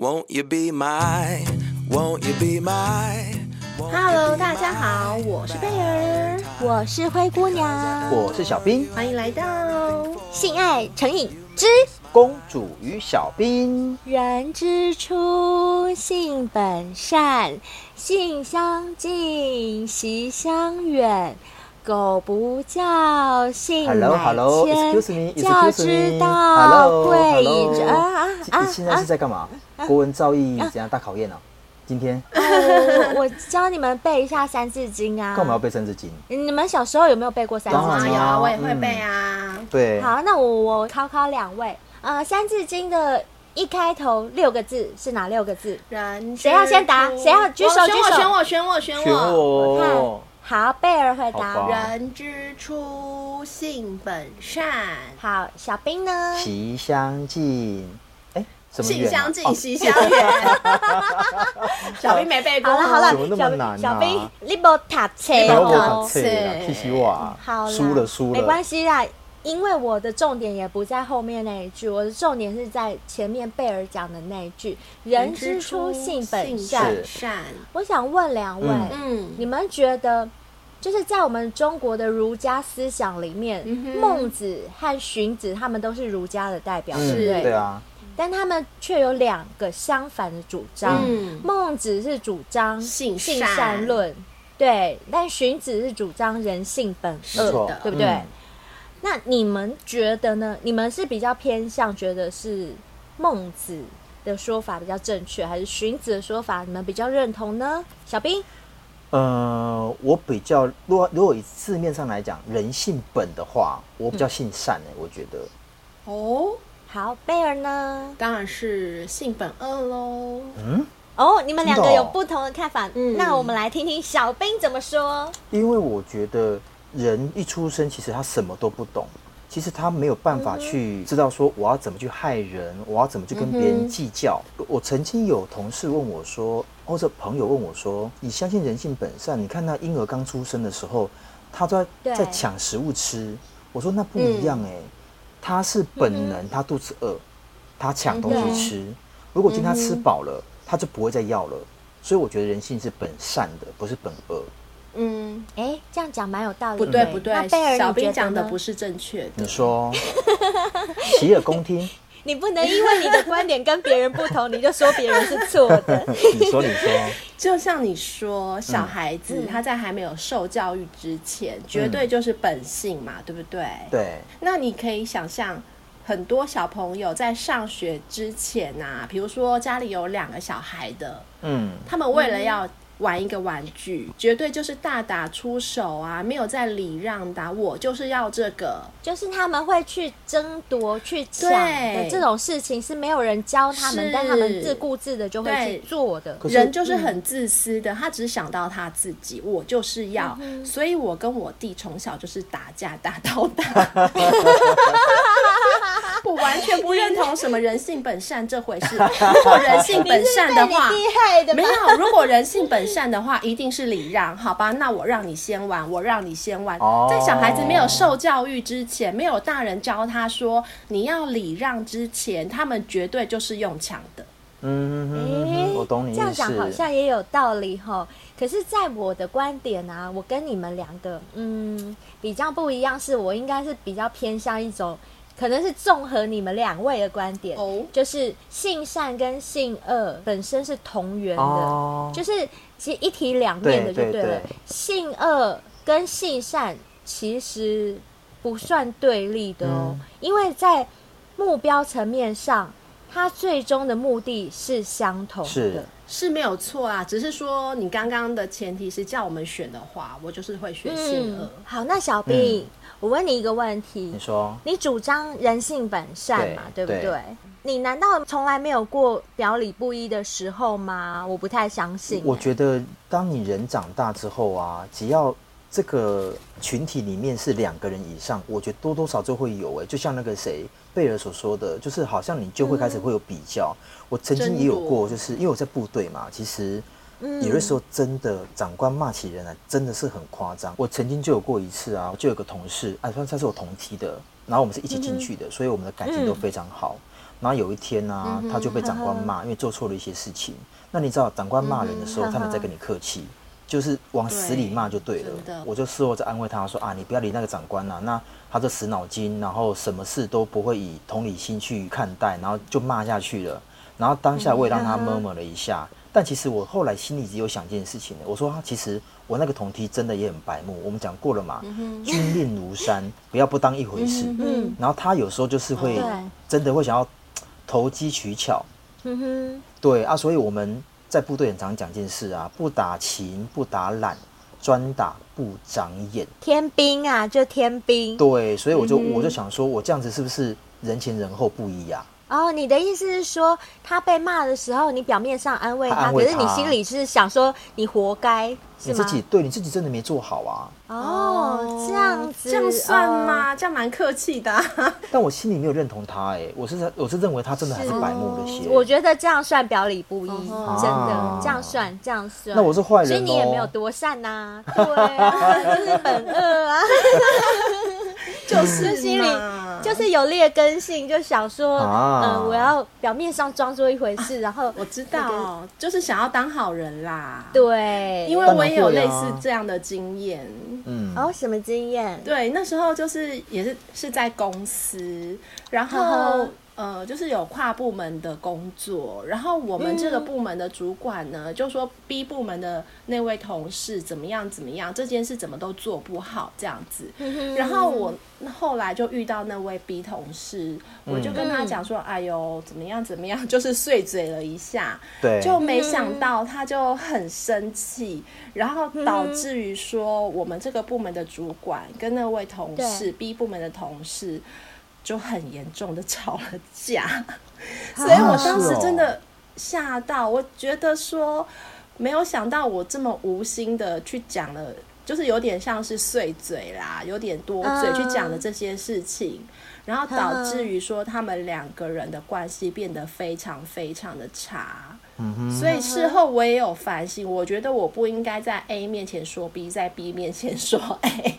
Won't you be my, won't you be my? Hello，大家好，我是贝儿，我是灰姑娘，我是小冰，欢迎来到性爱成瘾之公主与小兵。人之初，性本善，性相近，习相远。狗不教，性乃迁。教之道，贵以啊啊啊！现在是在干嘛？国文造诣怎样大考验呢？今天我我教你们背一下《三字经》啊。干嘛要背《三字经》？你们小时候有没有背过《三字经》？有，啊我也会背啊。对。好，那我我考考两位。呃，《三字经》的一开头六个字是哪六个字？人。谁要先答？谁要举手？举手！选我！选我！选我！选我！看。好，贝儿回答。人之初，性本善。好，小兵呢？习相近。哎，性相近，习相远。小兵没背过。好了好了，怎么那么难啊？小兵，你没读册没有读册，气死我啊！好了，输了输了，没关系啦。因为我的重点也不在后面那一句，我的重点是在前面贝尔讲的那一句“人之初，性本善”。我想问两位，嗯，你们觉得，就是在我们中国的儒家思想里面，孟子和荀子他们都是儒家的代表，对不对？对啊。但他们却有两个相反的主张。孟子是主张性善论，对；但荀子是主张人性本恶，对不对？那你们觉得呢？你们是比较偏向觉得是孟子的说法比较正确，还是荀子的说法你们比较认同呢？小兵，呃，我比较，如果如果以字面上来讲，人性本的话，我比较性善哎、欸，嗯、我觉得。哦，好，贝儿呢？当然是性本恶喽。嗯，哦，你们两个有不同的看法，嗯，那我们来听听小兵怎么说。因为我觉得。人一出生，其实他什么都不懂，其实他没有办法去知道说我要怎么去害人，我要怎么去跟别人计较。嗯、我曾经有同事问我说，或者朋友问我说：“你相信人性本善？你看那婴儿刚出生的时候，他在在抢食物吃。”我说：“那不一样哎、欸，嗯、他是本能，他肚子饿，他抢东西吃。嗯、如果今天他吃饱了，他就不会再要了。所以我觉得人性是本善的，不是本恶。”嗯，哎，这样讲蛮有道理。不对不对，小兵讲的不是正确的。你说，洗耳恭听。你不能因为你的观点跟别人不同，你就说别人是错的。你说，你说，就像你说，小孩子他在还没有受教育之前，绝对就是本性嘛，对不对？对。那你可以想象，很多小朋友在上学之前啊，比如说家里有两个小孩的，嗯，他们为了要。玩一个玩具，绝对就是大打出手啊！没有在礼让的，我就是要这个，就是他们会去争夺、去抢的这种事情，是没有人教他们，但他们自顾自的就会去做的。人就是很自私的，他只想到他自己，我就是要，嗯、所以我跟我弟从小就是打架，打到大。我完全不认同什么人性本善这回事。如果人性本善的话，没有。如果人性本善的话，一定是礼让，好吧？那我让你先玩，我让你先玩。在小孩子没有受教育之前，没有大人教他说你要礼让之前，他们绝对就是用抢的。嗯，我懂你。这样讲好像也有道理哈。可是，在我的观点啊，我跟你们两个嗯比较不一样，是我应该是比较偏向一种。可能是综合你们两位的观点，oh. 就是性善跟性恶本身是同源的，oh. 就是其实一体两面的，就对了。性恶跟性善其实不算对立的哦，嗯、因为在目标层面上，它最终的目的是相同的，是，是没有错啊。只是说你刚刚的前提是叫我们选的话，我就是会选性恶、嗯。好，那小兵。嗯我问你一个问题，你说，你主张人性本善嘛，对，对不对？对，你难道从来没有过表里不一的时候吗？我不太相信。我觉得，当你人长大之后啊，只要这个群体里面是两个人以上，我觉得多多少少会有。哎，就像那个谁贝尔所说的，就是好像你就会开始会有比较。嗯、我曾经也有过，就是因为我在部队嘛，其实。有的时候真的长官骂起人来真的是很夸张。我曾经就有过一次啊，就有个同事，哎，他他是我同梯的，然后我们是一起进去的，所以我们的感情都非常好。然后有一天呢、啊，他就被长官骂，因为做错了一些事情。那你知道，长官骂人的时候，他们在跟你客气，就是往死里骂就对了。我就事后在安慰他说啊，你不要理那个长官啊，那他这死脑筋，然后什么事都不会以同理心去看待，然后就骂下去了。然后当下我也让他 murmur 了一下，但其实我后来心里只有想一件事情，我说他其实我那个同梯真的也很白目，我们讲过了嘛，军令如山，不要不当一回事。嗯然后他有时候就是会真的会想要。投机取巧，嗯哼，对啊，所以我们在部队很常讲件事啊，不打勤，不打懒，专打不长眼。天兵啊，就天兵。对，所以我就、嗯、我就想说，我这样子是不是人前人后不一样？哦，你的意思是说，他被骂的时候，你表面上安慰他，安慰他，可是你心里是想说你活该，你自己对你自己真的没做好啊。哦，这样子，这样算吗？这样蛮客气的。但我心里没有认同他，哎，我是我是认为他真的还是白目了些。我觉得这样算表里不一，真的这样算这样算。那我是坏人，所以你也没有多善呐，对，就是本恶啊，就是心里。就是有劣根性，就想说，嗯，我要表面上装作一回事，然后我知道，就是想要当好人啦。对，因为我也有类似这样的经验。嗯，哦，什么经验？对，那时候就是也是是在公司，然后。呃，就是有跨部门的工作，然后我们这个部门的主管呢，嗯、就说 B 部门的那位同事怎么样怎么样，这件事怎么都做不好这样子。嗯、然后我后来就遇到那位 B 同事，嗯、我就跟他讲说：“哎呦，怎么样怎么样？”就是碎嘴了一下，对，就没想到他就很生气，然后导致于说我们这个部门的主管跟那位同事 B 部门的同事。就很严重的吵了架，所以我当时真的吓到，我觉得说没有想到我这么无心的去讲了，就是有点像是碎嘴啦，有点多嘴去讲了这些事情，然后导致于说他们两个人的关系变得非常非常的差。所以事后我也有反省，我觉得我不应该在 A 面前说 B，在 B 面前说 A。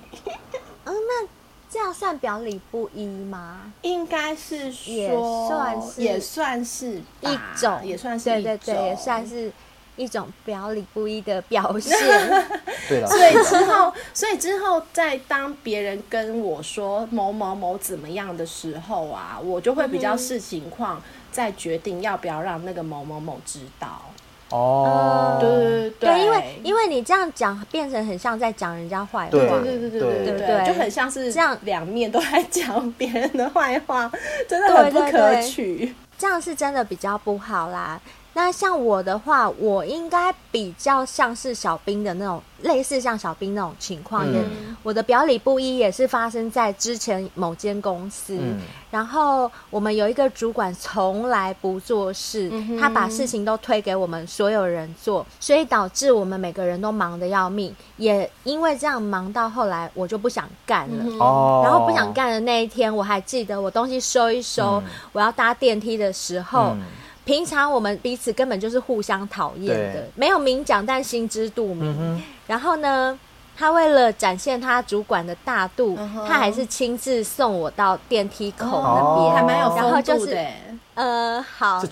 嗯，那。这样算表里不一吗？应该是说，也算是，也算是一种，也算是对对对，也算是一种表里不一的表现。对了，所以之后，所以之后，在当别人跟我说某某某怎么样的时候啊，我就会比较视情况，再决定要不要让那个某某某知道。哦，对对对，因为因为你这样讲，变成很像在讲人家坏话，对对对对对对对，就很像是这样。两面都在讲别人的坏话，真的很不可取。这样是真的比较不好啦。那像我的话，我应该比较像是小兵的那种，类似像小兵那种情况。嗯，我的表里不一也是发生在之前某间公司。嗯，然后我们有一个主管从来不做事，嗯，他把事情都推给我们所有人做，所以导致我们每个人都忙得要命。也因为这样忙到后来，我就不想干了。哦，嗯，然后不想干的那一天，我还记得我东西收一收，嗯，我要搭电梯的时候。嗯平常我们彼此根本就是互相讨厌的，对没有明讲，但心知肚明。嗯、然后呢，他为了展现他主管的大度，嗯、他还是亲自送我到电梯口那边，还蛮有风度的。呃，好，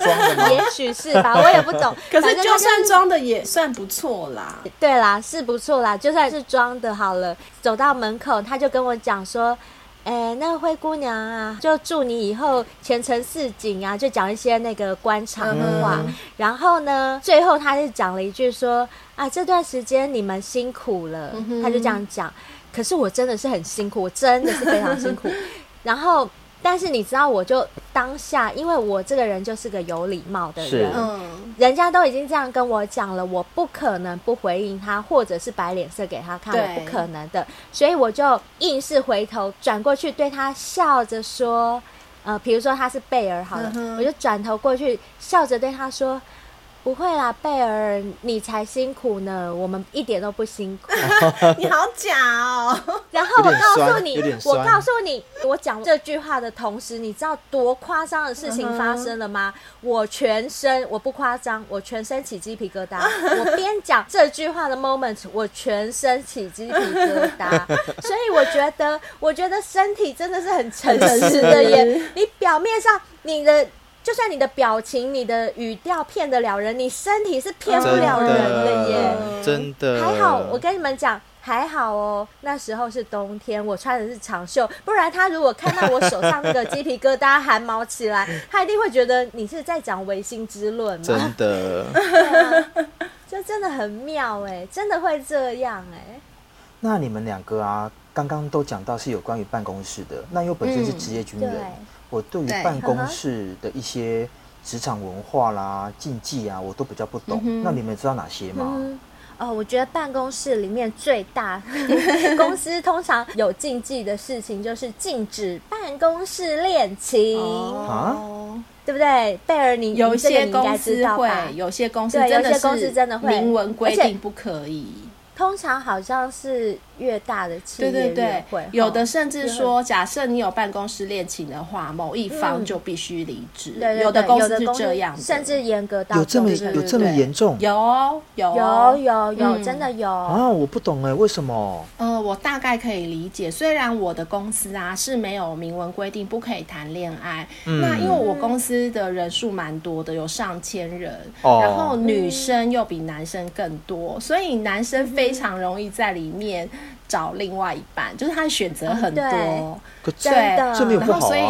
也许是吧，我也不懂。可是就算装的也算不错啦。对啦，是不错啦，就算是装的好了。走到门口，他就跟我讲说。哎、欸，那个灰姑娘啊，就祝你以后前程似锦啊，就讲一些那个官场的话。嗯、然后呢，最后他就讲了一句说：“啊，这段时间你们辛苦了。嗯”他就这样讲。可是我真的是很辛苦，我真的是非常辛苦。然后。但是你知道，我就当下，因为我这个人就是个有礼貌的人，嗯。人家都已经这样跟我讲了，我不可能不回应他，或者是摆脸色给他看，我不可能的，所以我就硬是回头转过去对他笑着说，呃，比如说他是贝尔好了，嗯、我就转头过去笑着对他说。不会啦，贝尔，你才辛苦呢，我们一点都不辛苦。你好假哦！然后我告诉你，我告诉你，我讲这句话的同时，你知道多夸张的事情发生了吗？我全身，我不夸张，我全身起鸡皮疙瘩。我边讲这句话的 moment，我全身起鸡皮疙瘩。所以我觉得，我觉得身体真的是很诚实的耶。你表面上你的。就算你的表情、你的语调骗得了人，你身体是骗不了人的耶。真的，还好，我跟你们讲。还好哦，那时候是冬天，我穿的是长袖，不然他如果看到我手上那个鸡皮疙瘩、汗毛起来，他一定会觉得你是在讲唯心之论。真的，就真的很妙哎，真的会这样哎。那你们两个啊，刚刚都讲到是有关于办公室的，那又本身是职业军人，嗯、我对于办公室的一些职场文化啦、禁忌啊，我都比较不懂。嗯、那你们知道哪些吗？嗯哦，我觉得办公室里面最大 公司通常有禁忌的事情，就是禁止办公室恋情啊，对不对？贝尔，你有些公司会，有些公司真的是明文规定不可以。通常好像是越大的企业越会，对对对，有的甚至说，假设你有办公室恋情的话，某一方就必须离职。有的公司是这样，甚至严格到有这么有这么严重？有有有有有，真的有啊！我不懂哎，为什么？呃，我大概可以理解。虽然我的公司啊是没有明文规定不可以谈恋爱，那因为我公司的人数蛮多的，有上千人，然后女生又比男生更多，所以男生非非常容易在里面找另外一半，就是他选择很多，嗯、对，真的然后所以。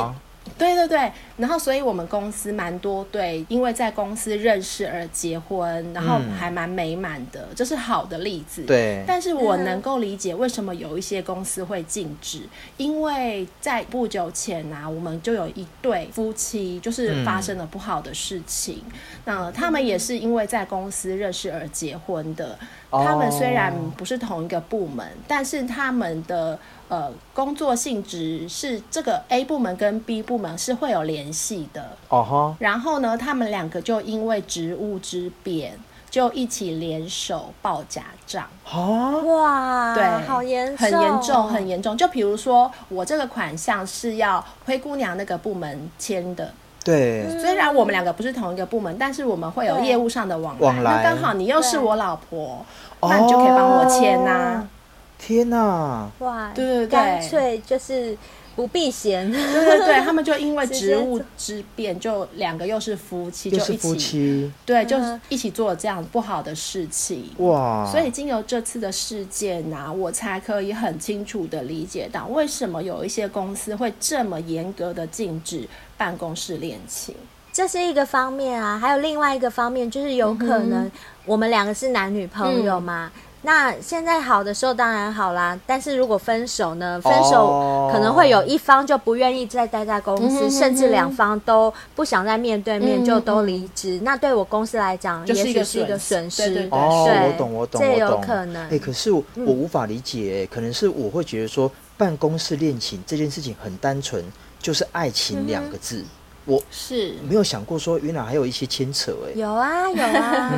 对对对，然后所以我们公司蛮多对，因为在公司认识而结婚，然后还蛮美满的，这是好的例子。对，但是我能够理解为什么有一些公司会禁止，因为在不久前啊，我们就有一对夫妻就是发生了不好的事情，那他们也是因为在公司认识而结婚的。他们虽然不是同一个部门，但是他们的。呃，工作性质是这个 A 部门跟 B 部门是会有联系的哦哈。Uh. 然后呢，他们两个就因为职务之便，就一起联手报假账。哦，哇，对，好严重，很严重，很严重。就比如说，我这个款项是要灰姑娘那个部门签的。对，虽然我们两个不是同一个部门，但是我们会有业务上的往来。往来。那刚好你又是我老婆，那你就可以帮我签呐、啊。Oh. 天呐！哇，对对对，干脆就是不避嫌。对对对，他们就因为 职务之便，就两个又是夫妻，就一起，对，就是一起做了这样不好的事情。哇！所以经由这次的事件啊，我才可以很清楚的理解到，为什么有一些公司会这么严格的禁止办公室恋情。这是一个方面啊，还有另外一个方面，就是有可能我们两个是男女朋友嘛。嗯那现在好的时候当然好啦，但是如果分手呢？分手可能会有一方就不愿意再待在公司，甚至两方都不想再面对面，就都离职。那对我公司来讲，也许是一个损失。哦，我懂，我懂，这有可能。哎，可是我我无法理解，可能是我会觉得说，办公室恋情这件事情很单纯，就是爱情两个字。我是没有想过说，原来还有一些牵扯。哎，有啊，有啊。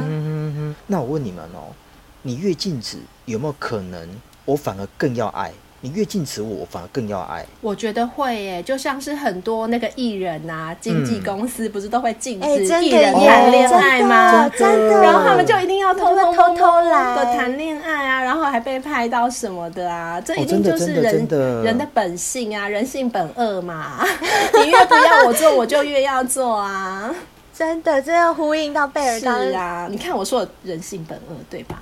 那我问你们哦。你越禁止，有没有可能我反而更要爱？你越禁止我，我反而更要爱。我觉得会耶，就像是很多那个艺人啊，经纪公司不是都会禁止艺人谈恋爱吗？真的，然后他们就一定要偷偷偷偷来的谈恋爱啊，然后还被拍到什么的啊，这一定就是人人的本性啊，人性本恶嘛。你越不要我做，我就越要做啊。真的，这要呼应到贝尔刚刚啊！你看我说的人性本恶，对吧？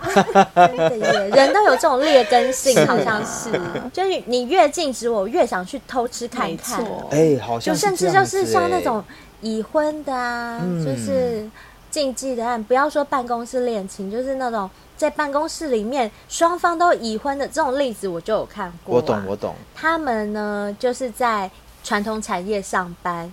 真的耶，人都有这种劣根性，好像是。就是你越禁止我，越想去偷吃看看。哎，好像就甚至就是像那种已婚的啊，就是禁忌的案，不要说办公室恋情，就是那种在办公室里面双方都已婚的这种例子，我就有看过。我懂，我懂。他们呢，就是在传统产业上班。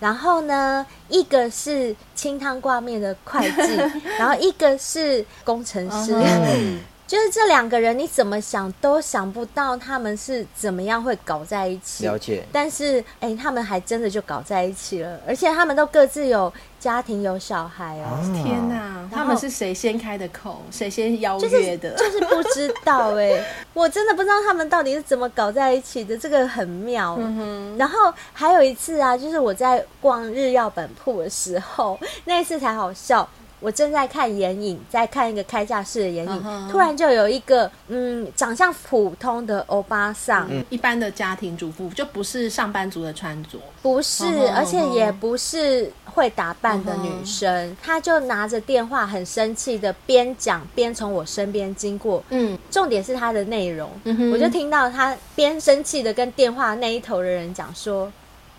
然后呢，一个是清汤挂面的会计，然后一个是工程师。Uh. 就是这两个人，你怎么想都想不到他们是怎么样会搞在一起。了解。但是，哎，他们还真的就搞在一起了，而且他们都各自有家庭、有小孩哦。啊、天哪！后他们是谁先开的口？谁先邀约的？就是、就是不知道哎，我真的不知道他们到底是怎么搞在一起的。这个很妙。嗯哼。然后还有一次啊，就是我在逛日药本铺的时候，那一次才好笑。我正在看眼影，在看一个开架式的眼影，uh huh. 突然就有一个嗯，长相普通的欧巴桑，嗯、一般的家庭主妇，就不是上班族的穿着，不是，uh huh. 而且也不是会打扮的女生，她就拿着电话很生气的边讲边从我身边经过。嗯，重点是她的内容，我就听到她边生气的跟电话那一头的人讲说：“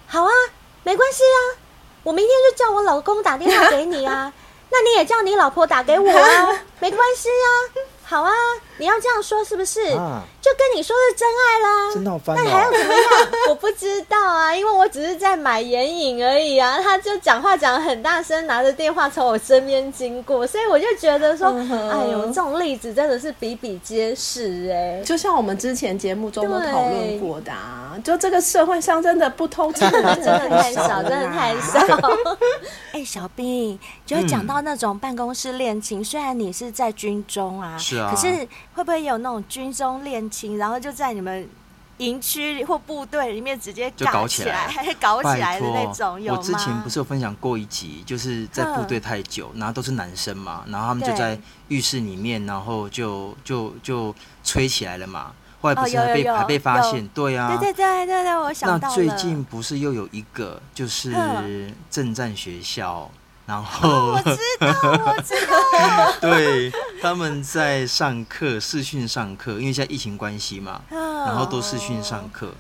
好啊，没关系啊，我明天就叫我老公打电话给你啊，那你也叫你老婆打给我啊，没关系啊。”好啊，你要这样说是不是？啊、就跟你说是真爱啦，真闹翻，那还要怎么样？我不知道啊，因为我只是在买眼影而已啊。他就讲话讲很大声，拿着电话从我身边经过，所以我就觉得说，嗯、哎呦，这种例子真的是比比皆是哎、欸。就像我们之前节目中都讨论过的啊，就这个社会上真的不偷情的人 真的太少，真的太少。哎、欸，小兵，就讲到那种办公室恋情，嗯、虽然你是在军中啊。是啊可是会不会有那种军中恋情，然后就在你们营区或部队里面直接搞起来，搞起来 的那种？有吗？我之前不是有分享过一集，就是在部队太久，然后都是男生嘛，然后他们就在浴室里面，然后就就就吹起来了嘛。后来不是还被还被发现？对啊，对对对对对，我想到最近不是又有一个，就是政战学校。然后、哦、我知道，我知道，对，他们在上课，视讯上课，因为现在疫情关系嘛，哦、然后都视讯上课。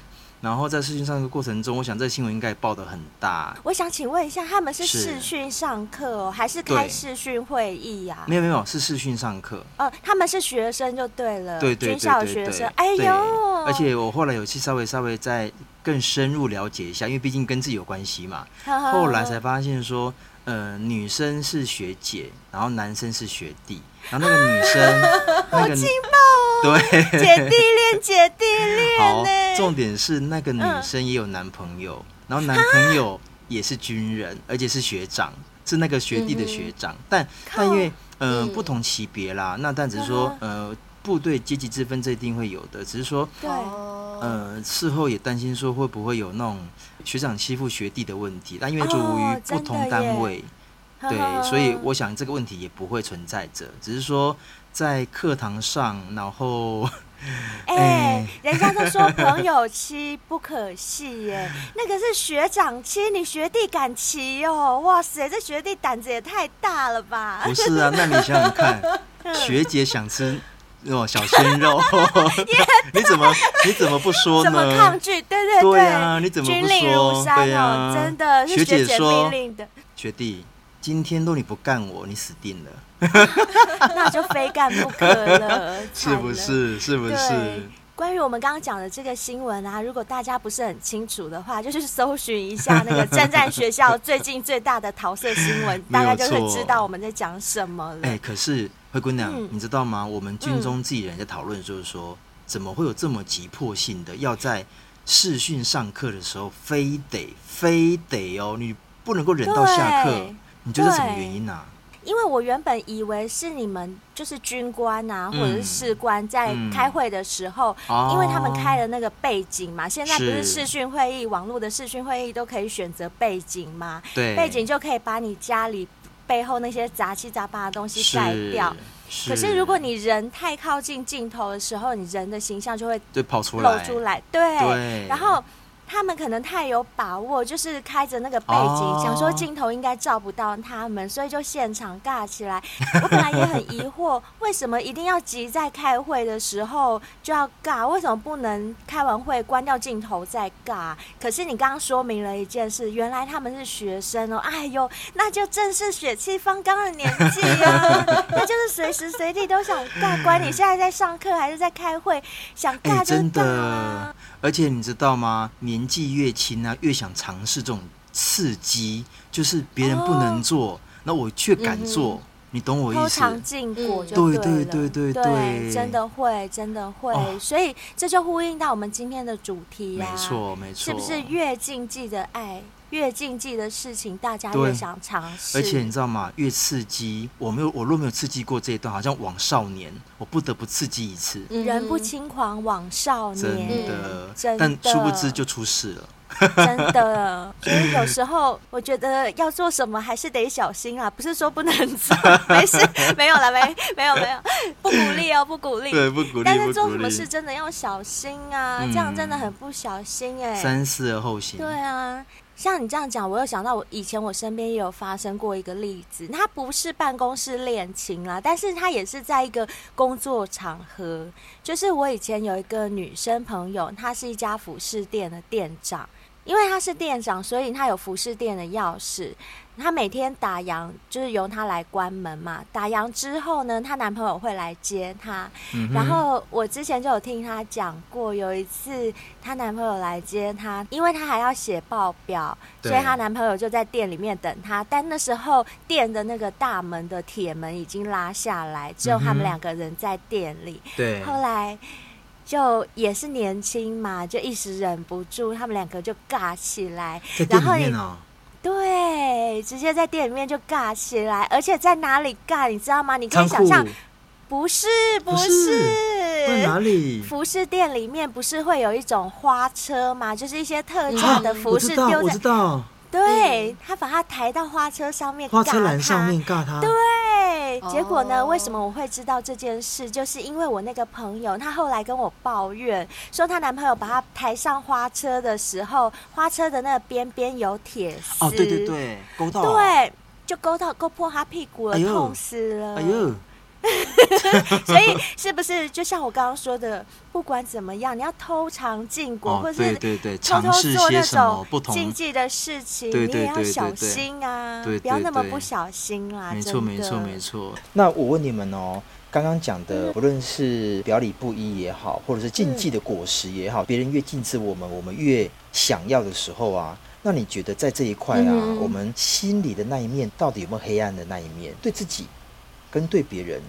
然后在视讯上课过程中，我想这新闻应该也报的很大。我想请问一下，他们是视讯上课、哦，是还是开视讯会议呀、啊？没有没有，是视讯上课。哦，他们是学生就对了，对对，对，对，对，对，军校学生。哎呦，而且我后来有去稍微稍微再更深入了解一下，因为毕竟跟自己有关系嘛。后来才发现说。呃，女生是学姐，然后男生是学弟，然后那个女生，好劲爆哦！对，姐弟恋，姐弟恋。好，重点是那个女生也有男朋友，然后男朋友也是军人，而且是学长，是那个学弟的学长。但但因为呃不同级别啦，那但只是说呃部队阶级之分这一定会有的，只是说对，呃事后也担心说会不会有那种。学长欺负学弟的问题，但因为属于不同单位，哦、对，所以我想这个问题也不会存在着，只是说在课堂上，然后，哎、欸，人家都说朋友妻不可戏耶，那个是学长妻，你学弟敢骑哦？哇塞，这学弟胆子也太大了吧？不是啊，那你想想看，学姐想吃。哦，小鲜肉，你怎么你怎么不说呢？怎么抗拒？对对对，对啊，你怎么不说？对啊，真的是学姐命令的。学弟，今天若你不干我，你死定了。那就非干不可了，是不是？是不是？关于我们刚刚讲的这个新闻啊，如果大家不是很清楚的话，就是搜寻一下那个政战学校最近最大的桃色新闻，大家就会知道我们在讲什么了。哎、欸，可是灰姑娘，嗯、你知道吗？我们军中自己人在讨论，就是说，嗯、怎么会有这么急迫性的，要在视讯上课的时候，非得非得哦，你不能够忍到下课，你觉得什么原因啊？因为我原本以为是你们就是军官啊，或者是士官在开会的时候，嗯。嗯、因为他们开了那个背景嘛，现在不是。视讯会议，网络的视讯会议都可以选择背景嘛，对，背景就可以把你家里背后那些杂七杂八的东西盖掉。是可是如果你人太靠近镜头的时候，你人的形象就会对跑出来，露出来，对，对然后。他们可能太有把握，就是开着那个背景，oh. 想说镜头应该照不到他们，所以就现场尬起来。我本来也很疑惑，为什么一定要急在开会的时候就要尬？为什么不能开完会关掉镜头再尬？可是你刚刚说明了一件事，原来他们是学生哦。哎呦，那就正是血气方刚的年纪啊，那就是随时随地都想尬。关你现在在上课还是在开会，想尬就尬啊。欸而且你知道吗？年纪越轻啊，越想尝试这种刺激，就是别人不能做，哦、那我却敢做。嗯、你懂我意思？偷尝禁果就对了。对对对对真的会，真的会。哦、所以这就呼应到我们今天的主题啊。没错，没错。是不是越禁忌的爱？越禁忌的事情，大家越想尝试。而且你知道吗？越刺激，我没有，我若没有刺激过这一段，好像枉少年，我不得不刺激一次。人不轻狂枉少年，真的，真的。但殊不知就出事了。真的，所以有时候我觉得要做什么还是得小心啊，不是说不能做，没事，没有了，没，没有，没有，不鼓励哦，不鼓励，对，不鼓励。但是做什么事真的要小心啊，这样真的很不小心哎。三思而后行。对啊。像你这样讲，我又想到我以前我身边也有发生过一个例子，他不是办公室恋情啦，但是他也是在一个工作场合。就是我以前有一个女生朋友，她是一家服饰店的店长。因为她是店长，所以她有服饰店的钥匙。他每天打烊，就是由她来关门嘛。打烊之后呢，她男朋友会来接她。嗯、然后我之前就有听她讲过，有一次她男朋友来接她，因为她还要写报表，所以她男朋友就在店里面等她。但那时候店的那个大门的铁门已经拉下来，只有他们两个人在店里。对。后来。就也是年轻嘛，就一时忍不住，他们两个就尬起来。在店里面哦。对，直接在店里面就尬起来，而且在哪里尬，你知道吗？你可以想象，不是不是，在哪里？服饰店里面不是会有一种花车吗？就是一些特价的服饰丢在。我知道。对，他把它抬到花车上面，花车栏上面尬他。对。结果呢？Oh. 为什么我会知道这件事？就是因为我那个朋友，她后来跟我抱怨说，她男朋友把她抬上花车的时候，花车的那个边边有铁丝。哦，对对对，勾到。对，就勾到，勾破她屁股了，哎、痛死了。哎呦！所以是不是就像我刚刚说的，不管怎么样，你要偷尝禁果，哦、或者是偷偷做那种禁忌的事情，你也要小心啊，对对对对，不要那么不小心啦。没错，没错，没错。那我问你们哦，刚刚讲的，不论是表里不一也好，或者是禁忌的果实也好，别、嗯、人越禁止我们，我们越想要的时候啊，那你觉得在这一块啊、嗯，我们心里的那一面到底有没有黑暗的那一面？对自己？跟对别人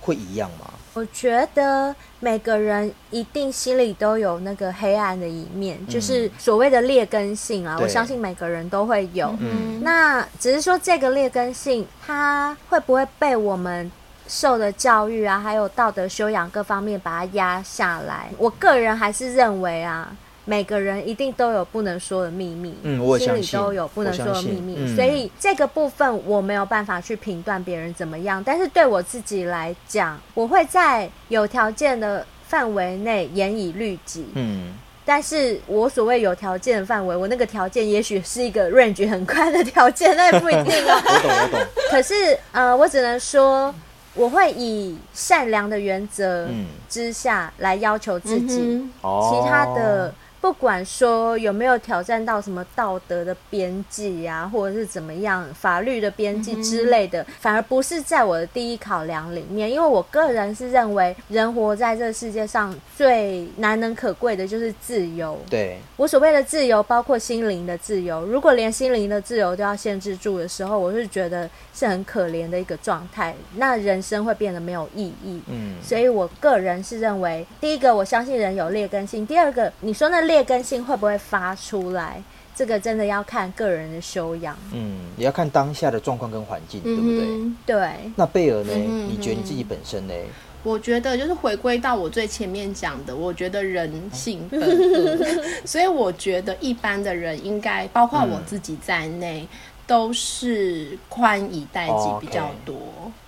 会一样吗？我觉得每个人一定心里都有那个黑暗的一面，嗯、就是所谓的劣根性啊。我相信每个人都会有。嗯，那只是说这个劣根性，它会不会被我们受的教育啊，还有道德修养各方面把它压下来？我个人还是认为啊。每个人一定都有不能说的秘密，嗯，我心里都有不能说的秘密，嗯，所以这个部分我没有办法去评断别人怎么样。但是对我自己来讲，我会在有条件的范围内严以律己，嗯。但是我所谓有条件的范围，我那个条件也许是一个 range 很宽的条件，那也不一定啊。我懂，我懂。可是呃，我只能说，我会以善良的原则之下来要求自己，嗯，其他的。不管说有没有挑战到什么道德的边际啊，或者是怎么样法律的边际之类的，反而不是在我的第一考量里面。因为我个人是认为，人活在这个世界上最难能可贵的就是自由。对，我所谓的自由，包括心灵的自由。如果连心灵的自由都要限制住的时候，我是觉得是很可怜的一个状态。那人生会变得没有意义。嗯，所以我个人是认为，第一个，我相信人有劣根性；第二个，你说那劣。劣根性会不会发出来？这个真的要看个人的修养，嗯，也要看当下的状况跟环境，对不对？嗯、对。那贝尔呢、嗯？你觉得你自己本身呢？我觉得就是回归到我最前面讲的，我觉得人性本恶，所以我觉得一般的人应该，包括我自己在内，嗯、都是宽以待己比较多，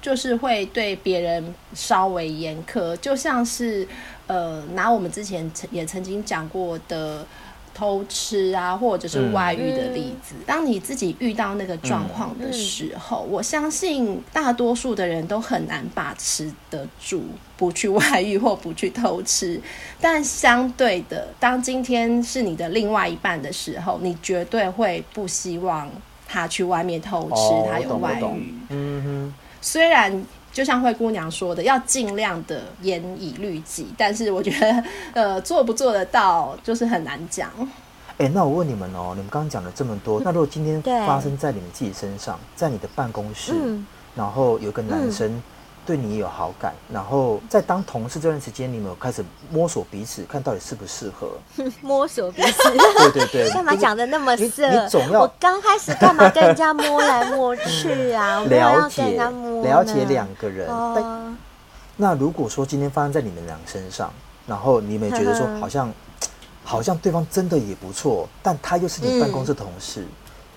就是会对别人稍微严苛，就像是。呃，拿我们之前曾也曾经讲过的偷吃啊，或者是外遇的例子。嗯、当你自己遇到那个状况的时候、嗯，我相信大多数的人都很难把持得住，不去外遇或不去偷吃。但相对的，当今天是你的另外一半的时候，你绝对会不希望他去外面偷吃，哦、他有外遇。嗯哼，虽然。就像灰姑娘说的，要尽量的严以律己，但是我觉得，呃，做不做得到，就是很难讲。哎、欸，那我问你们哦，你们刚刚讲了这么多，那如果今天发生在你们自己身上，在你的办公室，嗯、然后有个男生。嗯对你也有好感，然后在当同事这段时间，你们有开始摸索彼此，看到底适不适合？摸索彼此，对对对，干嘛讲的那么色？你，你总要，我刚开始干嘛跟人家摸来摸去啊？了解，了解两个人。哦。那如果说今天发生在你们俩身上，然后你们觉得说好像，好像对方真的也不错，但他又是你办公室同事。嗯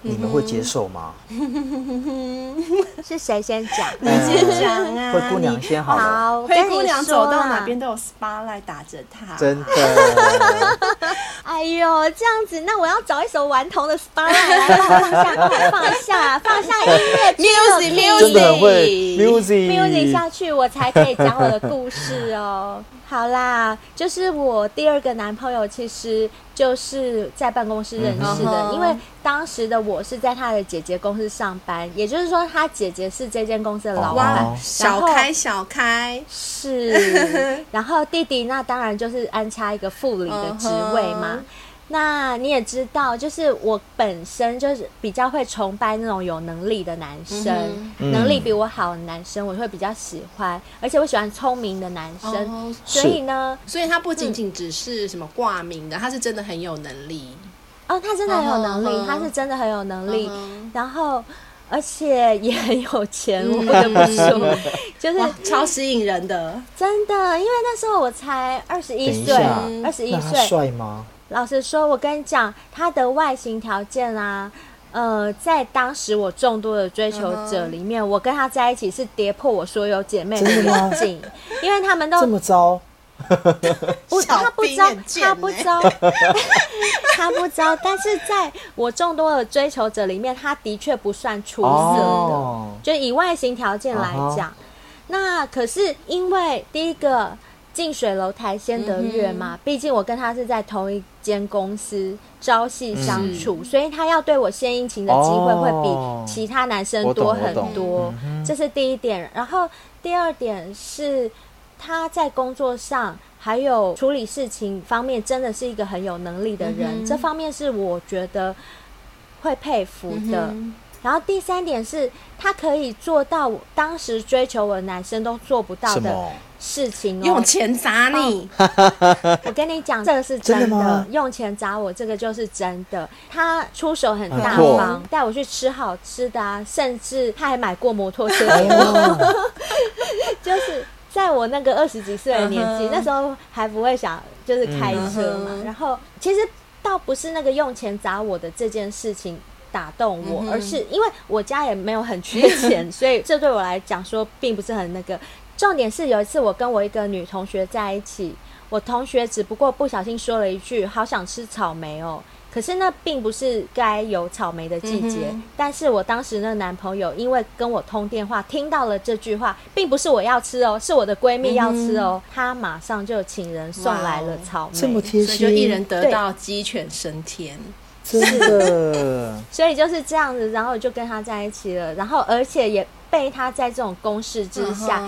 你们会接受吗？是谁先讲？你先讲啊！灰姑娘先好了。好，灰姑娘走到哪边都有 sparlight 打着她。真的。哎呦，这样子，那我要找一首顽童的 spotlight 来放下，放下，放下音乐，music，music，真的会 music，music 下去，我才可以讲我的故事哦。好啦，就是我第二个男朋友，其实就是在办公室认识的。嗯、因为当时的我是在他的姐姐公司上班，也就是说，他姐姐是这间公司的老板。小开，小开是，然后弟弟那当然就是安插一个副理的职位嘛。那你也知道，就是我本身就是比较会崇拜那种有能力的男生，嗯、能力比我好的男生，我会比较喜欢，而且我喜欢聪明的男生。哦、所以呢，所以他不仅仅只是什么挂名的，嗯、他是真的很有能力。哦，他真的很有能力，哦、他是真的很有能力，哦、然后而且也很有钱，嗯、我不得不说，就是超吸引人的，真的。因为那时候我才二十一岁，二十一岁，帅吗？老实说，我跟你讲，他的外形条件啊，呃，在当时我众多的追求者里面，uh. 我跟他在一起是跌破我所有姐妹的眼镜，因为他们都这么糟。不，他不糟，他不糟，他不糟。但是在我众多的追求者里面，他的确不算出色的，oh. 就以外形条件来讲。Uh. 那可是因为第一个。近水楼台先得月嘛，毕、竟我跟他是在同一间公司朝夕相处，嗯、所以他要对我献殷勤的机会会比其他男生多很多，嗯、这是第一点。然后第二点是他在工作上还有处理事情方面，真的是一个很有能力的人，嗯、这方面是我觉得会佩服的。嗯、然后第三点是他可以做到当时追求我的男生都做不到的。事情、哦、用钱砸你，哦、我跟你讲，这个是真的。真的用钱砸我，这个就是真的。他出手很大方，带、嗯、我去吃好吃的啊，甚至他还买过摩托车给我。就是在我那个二十几岁的年纪，那时候还不会想就是开车嘛。然后其实倒不是那个用钱砸我的这件事情打动我，而是因为我家也没有很缺钱，所以这对我来讲说并不是很那个。重点是有一次我跟我一个女同学在一起，我同学只不过不小心说了一句“好想吃草莓哦”，可是那并不是该有草莓的季节。嗯、但是我当时那男朋友因为跟我通电话听到了这句话，并不是我要吃哦，是我的闺蜜要吃哦，他马上就请人送来了草莓，这么贴心，所以就一人得到鸡犬升天，真的。所以就是这样子，然后就跟他在一起了，然后而且也。被他在这种攻势之下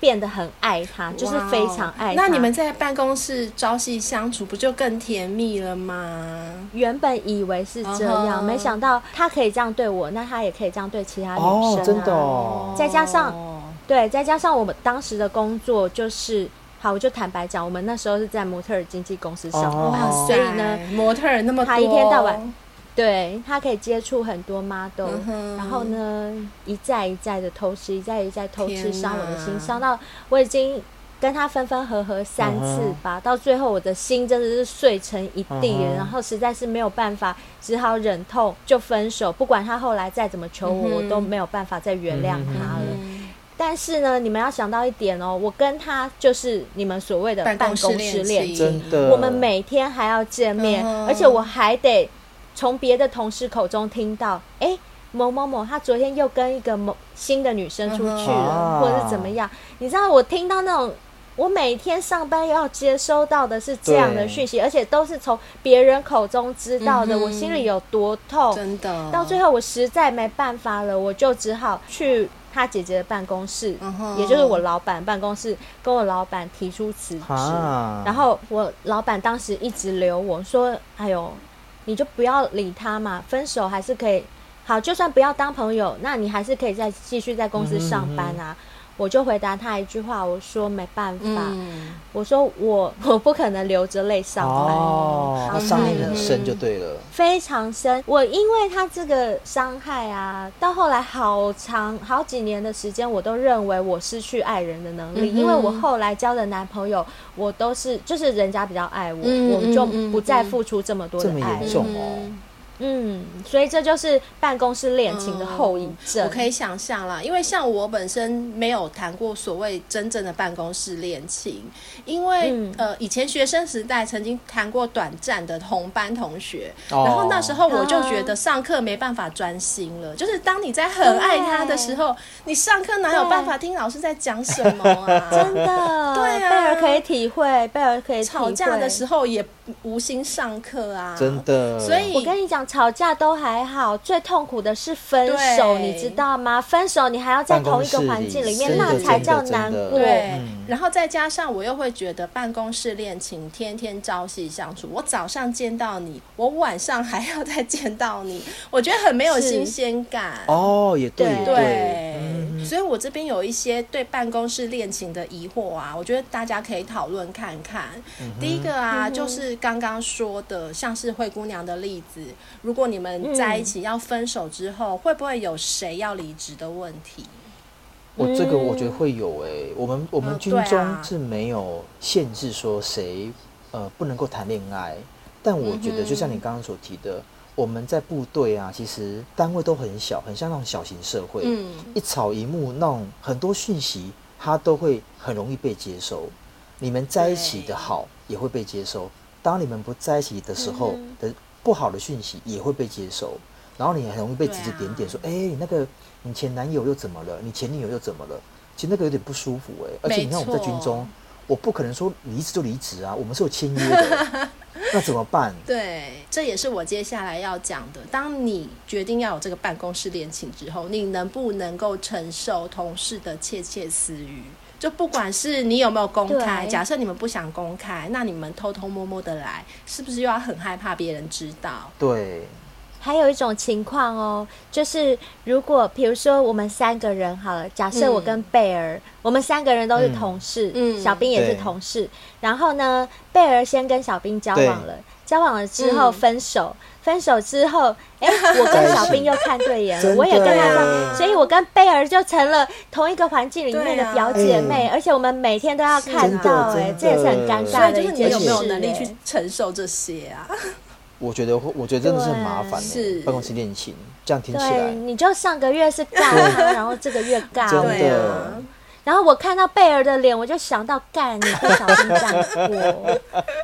变得很爱他，就是非常爱他。那你们在办公室朝夕相处，不就更甜蜜了吗？原本以为是这样，没想到他可以这样对我，那他也可以这样对其他女生啊。真的哦。再加上，对，再加上我们当时的工作就是，好，我就坦白讲，我们那时候是在模特儿经纪公司上班，所以呢，模特儿那么多，他一天到晚。对，他可以接触很多 model，、嗯、然后呢，一再一再的偷吃，一再一再偷吃，伤我的心，伤到我已经跟他分分合合三次吧，嗯、到最后我的心真的是碎成一地，嗯、然后实在是没有办法，只好忍痛就分手。不管他后来再怎么求我，嗯、我都没有办法再原谅他了。嗯、但是呢，你们要想到一点哦，我跟他就是你们所谓的办公室恋，真的，我们每天还要见面，而且我还得。从别的同事口中听到，哎、欸，某某某他昨天又跟一个某新的女生出去了，uh. 或者是怎么样？你知道我听到那种，我每天上班要接收到的是这样的讯息，而且都是从别人口中知道的，嗯、我心里有多痛。真的，到最后我实在没办法了，我就只好去他姐姐的办公室，uh. 也就是我老板办公室，跟我老板提出辞职。Uh. 然后我老板当时一直留我说：“哎呦。”你就不要理他嘛，分手还是可以，好，就算不要当朋友，那你还是可以再继续在公司上班啊。我就回答他一句话，我说没办法，嗯、我说我 我不可能流着泪上班。哦，他伤害很深就对了，非常深。我因为他这个伤害啊，到后来好长好几年的时间，我都认为我失去爱人的能力，嗯、因为我后来交的男朋友，我都是就是人家比较爱我，嗯、我就不再付出这么多的爱。这么严重哦。嗯，所以这就是办公室恋情的后遗症。嗯，我可以想象啦，因为像我本身没有谈过所谓真正的办公室恋情，因为、嗯、呃，以前学生时代曾经谈过短暂的同班同学，哦、然后那时候我就觉得上课没办法专心了。就是当你在很爱他的时候，你上课哪有办法听老师在讲什么啊？真的，对啊，贝儿可以体会，贝尔可以吵架的时候也无心上课啊，真的。所以我跟你讲。吵架都还好，最痛苦的是分手，你知道吗？分手你还要在同一个环境里面，那才叫难过。对，嗯、然后再加上我又会觉得办公室恋情天天朝夕相处，我早上见到你，我晚上还要再见到你，我觉得很没有新鲜感。哦，也对，对。所以，我这边有一些对办公室恋情的疑惑啊，我觉得大家可以讨论看看。嗯、第一个啊，就是刚刚说的，像是灰姑娘的例子。如果你们在一起要分手之后，嗯、会不会有谁要离职的问题？我这个我觉得会有诶、欸。我们我们军中是没有限制说谁呃不能够谈恋爱，但我觉得就像你刚刚所提的，嗯、我们在部队啊，其实单位都很小，很像那种小型社会。嗯，一草一木那种很多讯息，它都会很容易被接收。你们在一起的好也会被接收，当你们不在一起的时候的。不好的讯息也会被接收，然后你很容易被指指点点，说：“哎、啊欸，你那个你前男友又怎么了？你前女友又怎么了？”其实那个有点不舒服哎、欸。而且你看我们在军中，我不可能说离职就离职啊，我们是有签约的，那怎么办？对，这也是我接下来要讲的。当你决定要有这个办公室恋情之后，你能不能够承受同事的窃窃私语？就不管是你有没有公开，假设你们不想公开，那你们偷偷摸摸的来，是不是又要很害怕别人知道？对。还有一种情况哦，就是如果比如说我们三个人好了，假设我跟贝尔，嗯、我们三个人都是同事，嗯，小兵也是同事，对然后呢，贝尔先跟小兵交往了，交往了之后分手。嗯分手之后，哎，我跟小兵又看对眼了，我也跟他说，所以我跟贝儿就成了同一个环境里面的表姐妹，而且我们每天都要看到，哎，这也是很尴尬的一件事。就是你有没有能力去承受这些啊？我觉得，我觉得真的是很麻烦，是。办公室恋情，这样听起来，你就上个月是尬他，然后这个月尬我。然后我看到贝尔的脸，我就想到干，你不小心干过，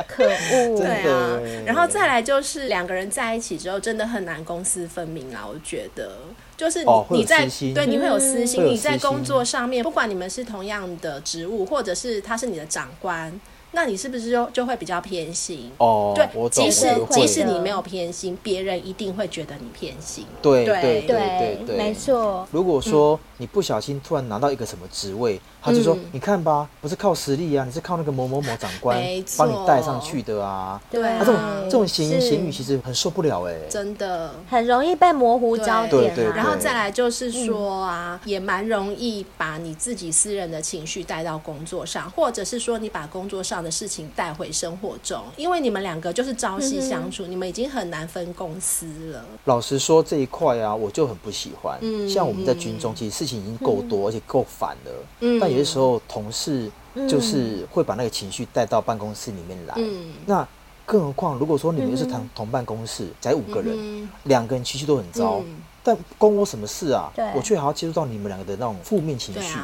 可恶！对啊，然后再来就是两个人在一起之后，真的很难公私分明啊。我觉得，就是你你在对你会有私心，你在工作上面，不管你们是同样的职务，或者是他是你的长官。那你是不是就就会比较偏心？哦，对，即使即使你没有偏心，别人一定会觉得你偏心。对对对对，没错。如果说你不小心突然拿到一个什么职位，他就说：“你看吧，不是靠实力啊，你是靠那个某某某长官帮你带上去的啊。”对，他这种这种闲言闲语其实很受不了哎，真的。很容易被模糊焦点。对对，然后再来就是说啊，也蛮容易把你自己私人的情绪带到工作上，或者是说你把工作上的事情带回生活中，因为你们两个就是朝夕相处，嗯、你们已经很难分公司了。老实说，这一块啊，我就很不喜欢。嗯，像我们在军中，其实事情已经够多，嗯、而且够烦了。嗯，但有些时候同事就是会把那个情绪带到办公室里面来。嗯，那更何况，如果说你们又是同同办公室，才五个人，两、嗯、个人情绪都很糟，嗯、但关我什么事啊？对我却还要接触到你们两个的那种负面情绪。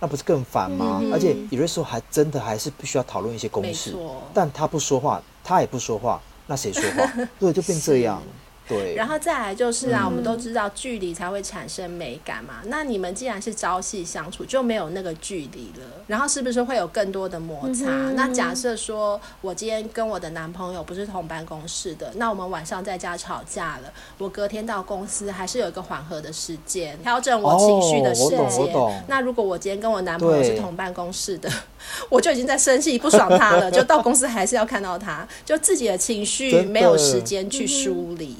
那不是更烦吗？嗯、而且有的时候还真的还是必须要讨论一些公事，但他不说话，他也不说话，那谁说话？对，就变这样。对，然后再来就是啊，嗯、我们都知道距离才会产生美感嘛。那你们既然是朝夕相处，就没有那个距离了。然后是不是会有更多的摩擦？嗯、那假设说我今天跟我的男朋友不是同办公室的，那我们晚上在家吵架了，我隔天到公司还是有一个缓和的时间，调整我情绪的时间。那如果我今天跟我男朋友是同办公室的，我就已经在生气不爽他了，就到公司还是要看到他，就自己的情绪没有时间去梳理。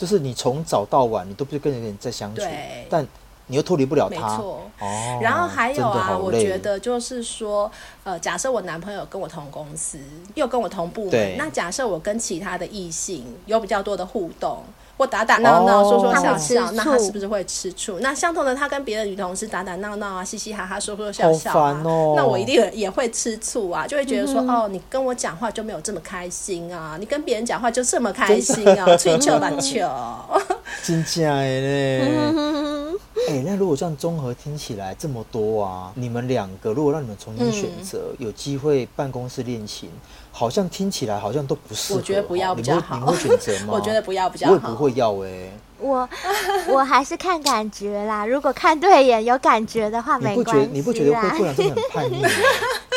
就是你从早到晚，你都不是跟人在相处，但你又脱离不了他。没错。哦。然后还有啊，我觉得就是说，呃，假设我男朋友跟我同公司，又跟我同部门，那假设我跟其他的异性有比较多的互动，或打打闹闹、哦、说说笑笑，那他是不是会吃醋？那相同的，他跟别的女同事打打闹闹啊，嘻嘻哈哈，说说笑笑啊，哦、那我一定也会吃醋啊，就会觉得说，嗯、哦，你跟我讲话就没有这么开心啊，你跟别人讲话就这么开心啊，吹球篮球，真假的嘞。哎、欸，那如果这样综合听起来这么多啊，你们两个如果让你们重新选择，嗯、有机会办公室恋情，好像听起来好像都不适合。我觉得不要比较好。你会选择吗？我觉得不要比较好。我也不会要哎、欸。我我还是看感觉啦，如果看对眼有感觉的话，没关系。你不觉得你不觉得灰姑娘真的很叛逆？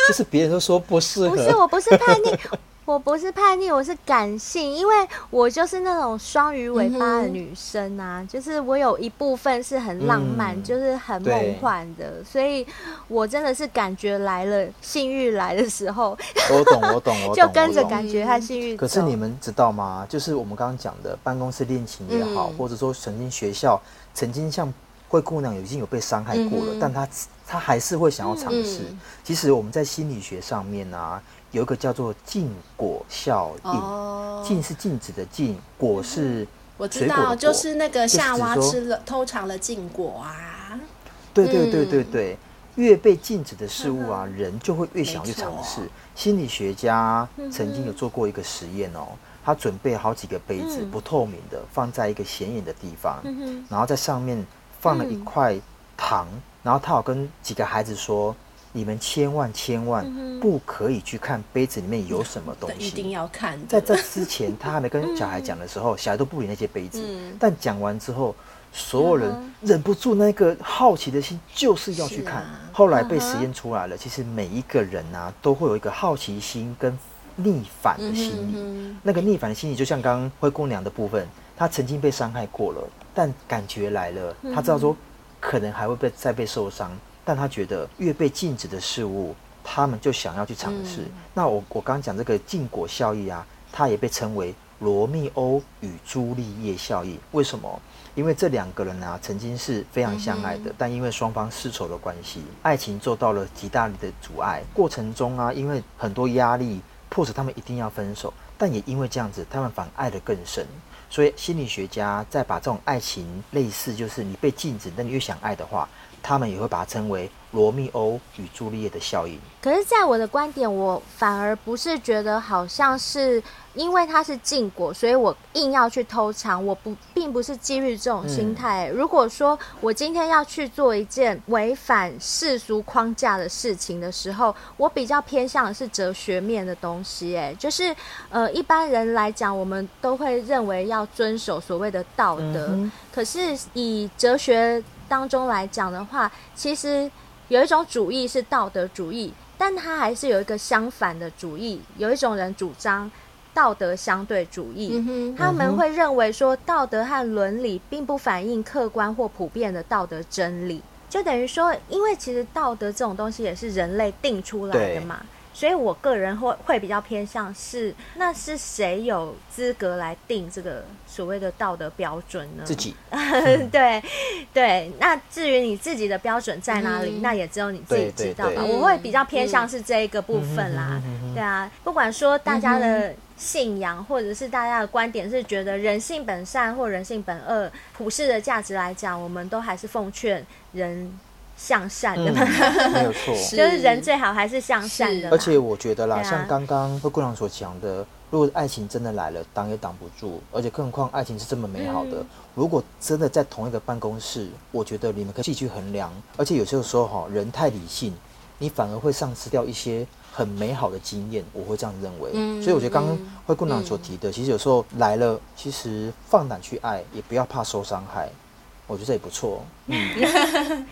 就是别人都说不适合。不是，我不是叛逆。我不是叛逆，我是感性，因为我就是那种双鱼尾巴的女生啊，嗯、就是我有一部分是很浪漫，嗯、就是很梦幻的，所以我真的是感觉来了，性欲来的时候，我懂，我懂，我懂，就跟着感觉和性欲。可是你们知道吗？就是我们刚刚讲的办公室恋情也好，嗯、或者说曾经学校曾经像灰姑娘已经有被伤害过了，嗯、但她她还是会想要尝试。嗯、其实我们在心理学上面啊。有一个叫做禁果效应，禁是禁止的禁，果是我知道，就是那个夏娃吃了偷尝了禁果啊。对对对对对，越被禁止的事物啊，人就会越想去尝试。心理学家曾经有做过一个实验哦，他准备好几个杯子，不透明的，放在一个显眼的地方，然后在上面放了一块糖，然后他有跟几个孩子说。你们千万千万不可以去看杯子里面有什么东西，一定要看。在这之前，他还没跟 小孩讲的时候，小孩都不理那些杯子。但讲完之后，所有人忍不住那个好奇的心，就是要去看。后来被实验出来了，其实每一个人啊，都会有一个好奇心跟逆反的心理。那个逆反的心理，就像刚刚灰姑娘的部分，她曾经被伤害过了，但感觉来了，她知道说可能还会被再被受伤。但他觉得越被禁止的事物，他们就想要去尝试。嗯、那我我刚刚讲这个禁果效应啊，它也被称为罗密欧与朱丽叶效应。为什么？因为这两个人啊，曾经是非常相爱的，嗯、但因为双方世仇的关系，爱情受到了极大的阻碍。过程中啊，因为很多压力，迫使他们一定要分手。但也因为这样子，他们反而爱得更深。所以心理学家在把这种爱情类似，就是你被禁止，但你越想爱的话。他们也会把它称为罗密欧与朱丽叶的效应。可是，在我的观点，我反而不是觉得好像是因为它是禁果，所以我硬要去偷尝。我不，并不是基于这种心态。嗯、如果说我今天要去做一件违反世俗框架的事情的时候，我比较偏向的是哲学面的东西。哎，就是呃，一般人来讲，我们都会认为要遵守所谓的道德。嗯、可是以哲学当中来讲的话，其实有一种主义是道德主义，但它还是有一个相反的主义。有一种人主张道德相对主义，嗯，他们会认为说道德和伦理并不反映客观或普遍的道德真理，就等于说，因为其实道德这种东西也是人类定出来的嘛。所以，我个人会会比较偏向是，那是谁有资格来定这个所谓的道德标准呢？自己。对，对。那至于你自己的标准在哪里，嗯、那也只有你自己知道吧。我会比较偏向是这一个部分啦。对啊，不管说大家的信仰，或者是大家的观点是觉得人性本善或人性本恶，普世的价值来讲，我们都还是奉劝人。向善的 没有错，就是人最好还是向善的。而且我觉得啦，啊、像刚刚灰姑娘所讲的，如果爱情真的来了，挡也挡不住。而且更何况爱情是这么美好的，嗯、如果真的在同一个办公室，我觉得你们可以继续衡量。而且有些时候哈，人太理性，你反而会丧失掉一些很美好的经验。我会这样认为。嗯、所以我觉得刚刚灰姑娘所提的，嗯、其实有时候来了，其实放胆去爱，也不要怕受伤害。我觉得这也不错。嗯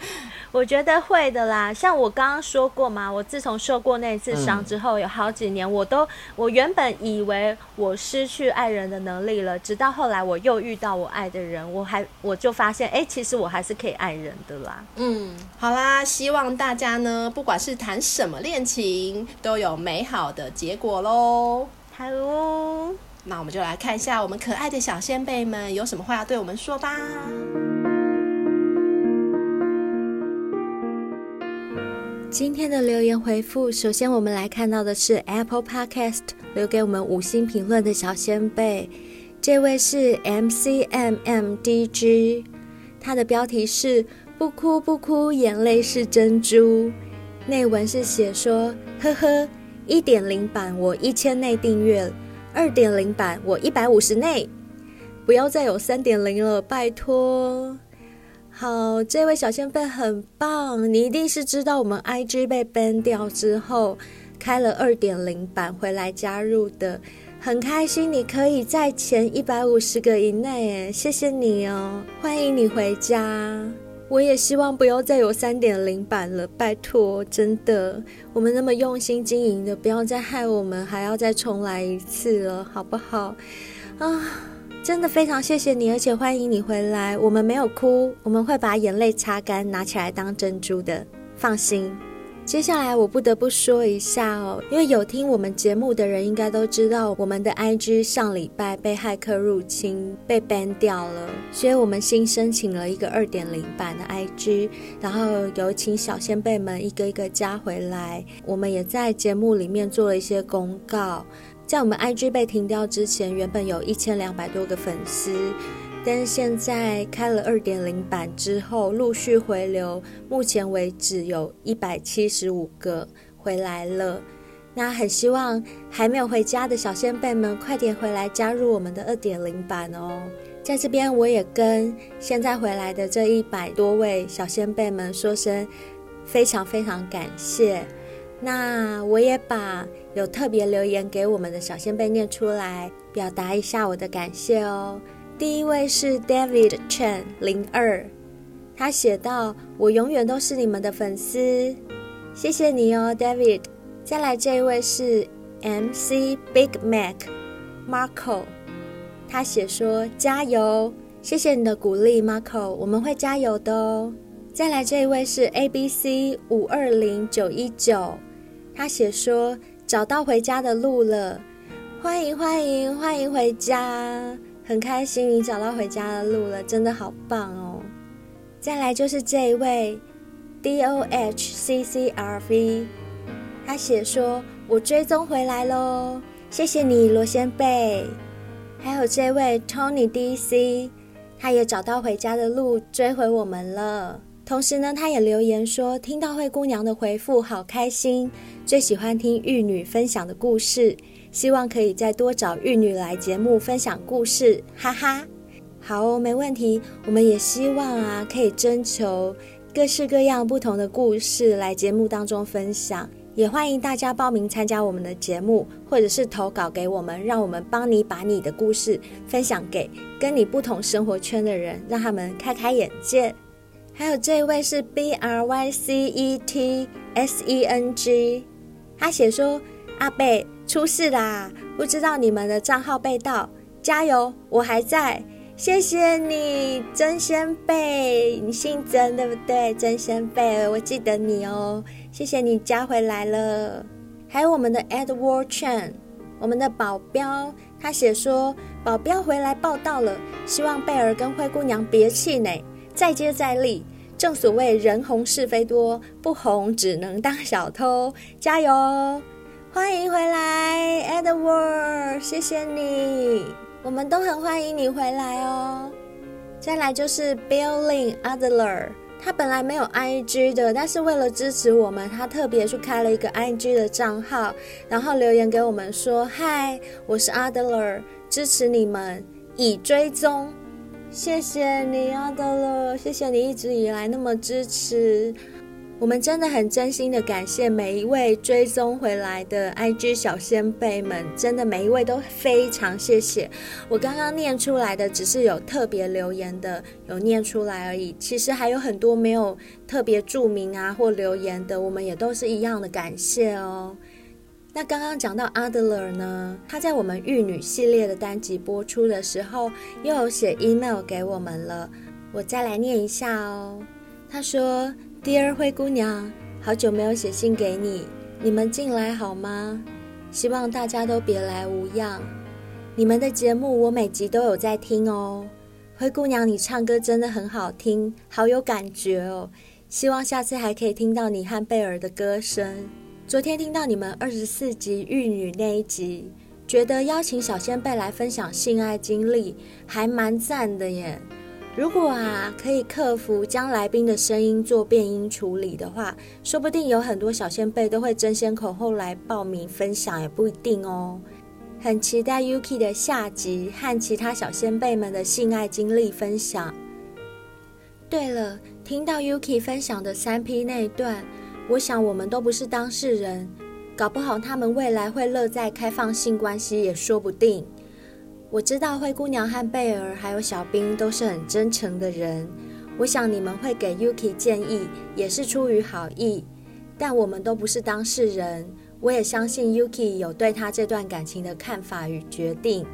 我觉得会的啦，像我刚刚说过嘛，我自从受过那次伤之后，有好几年，我都我原本以为我失去爱人的能力了，直到后来我又遇到我爱的人，我还我就发现，哎，其实我还是可以爱人的啦。嗯，好啦，希望大家呢，不管是谈什么恋情，都有美好的结果喽。好哦，那我们就来看一下我们可爱的小先辈们有什么话要对我们说吧。今天的留言回复，首先我们来看到的是 Apple Podcast 留给我们五星评论的小仙贝，这位是 MCMMDG，他的标题是“不哭不哭，眼泪是珍珠”。内文是写说：“呵呵，一点零版我一千内订阅，二点零版我一百五十内，不要再有三点零了，拜托。”好，这位小仙贝很棒，你一定是知道我们 IG 被 ban 掉之后，开了二点零版回来加入的。很开心，你可以在前一百五十个以内，谢谢你哦，欢迎你回家。我也希望不要再有三点零版了，拜托，真的，我们那么用心经营的，不要再害我们还要再重来一次了，好不好？啊，真的非常谢谢你，而且欢迎你回来。我们没有哭，我们会把眼泪擦干，拿起来当珍珠的，放心。接下来我不得不说一下哦，因为有听我们节目的人应该都知道，我们的 IG 上礼拜被骇客入侵，被 ban 掉了，所以我们新申请了一个二点零版的 IG，然后有请小仙贝们一个一个加回来。我们也在节目里面做了一些公告，在我们 IG 被停掉之前，原本有一千两百多个粉丝。但是现在开了二点零版之后，陆续回流，目前为止有一百七十五个回来了。那很希望还没有回家的小仙贝们，快点回来加入我们的二点零版哦！在这边，我也跟现在回来的这一百多位小仙贝们说声非常非常感谢。那我也把有特别留言给我们的小仙贝念出来，表达一下我的感谢哦。第一位是 David Chen 零二，他写道：“我永远都是你们的粉丝，谢谢你哦，David。”再来这一位是 MC Big Mac Marco，他写说：“加油，谢谢你的鼓励，Marco，我们会加油的哦。”再来这一位是 ABC 五二零九一九，他写说：“找到回家的路了，欢迎欢迎欢迎回家。”很开心你找到回家的路了，真的好棒哦！再来就是这一位 D O H C C R V，他写说：“我追踪回来喽，谢谢你罗先贝。”还有这位 Tony D C，他也找到回家的路，追回我们了。同时呢，他也留言说：“听到灰姑娘的回复，好开心，最喜欢听玉女分享的故事。”希望可以再多找玉女来节目分享故事，哈哈。好哦，没问题。我们也希望啊，可以征求各式各样不同的故事来节目当中分享。也欢迎大家报名参加我们的节目，或者是投稿给我们，让我们帮你把你的故事分享给跟你不同生活圈的人，让他们开开眼界。还有这位是 B R Y C E T S E N G，他写说阿贝。出事啦！不知道你们的账号被盗，加油，我还在。谢谢你，真仙贝，你姓曾对不对？真仙贝，我记得你哦。谢谢你加回来了。还有我们的 Edward Chen，我们的保镖，他写说保镖回来报到了，希望贝儿跟灰姑娘别气馁，再接再厉。正所谓人红是非多，不红只能当小偷，加油！欢迎回来，Edward，谢谢你，我们都很欢迎你回来哦。再来就是 Billing Adler，他本来没有 IG 的，但是为了支持我们，他特别去开了一个 IG 的账号，然后留言给我们说：“嗨，我是 Adler，支持你们，已追踪，谢谢你，Adler，谢谢你一直以来那么支持。”我们真的很真心的感谢每一位追踪回来的 IG 小仙贝们，真的每一位都非常谢谢。我刚刚念出来的只是有特别留言的，有念出来而已。其实还有很多没有特别注明啊或留言的，我们也都是一样的感谢哦。那刚刚讲到 Adler 呢，他在我们玉女系列的单集播出的时候，又有写 email 给我们了。我再来念一下哦。他说。Dear 灰姑娘，好久没有写信给你，你们近来好吗？希望大家都别来无恙。你们的节目我每集都有在听哦。灰姑娘，你唱歌真的很好听，好有感觉哦。希望下次还可以听到你和贝儿的歌声。昨天听到你们二十四集玉女那一集，觉得邀请小仙贝来分享性爱经历还蛮赞的耶。如果啊可以克服将来宾的声音做变音处理的话，说不定有很多小仙贝都会争先恐后来报名分享，也不一定哦。很期待 Yuki 的下集和其他小仙贝们的性爱经历分享。对了，听到 Yuki 分享的三 P 那一段，我想我们都不是当事人，搞不好他们未来会乐在开放性关系也说不定。我知道灰姑娘和贝儿还有小兵都是很真诚的人，我想你们会给 Yuki 建议也是出于好意，但我们都不是当事人。我也相信 Yuki 有对他这段感情的看法与决定。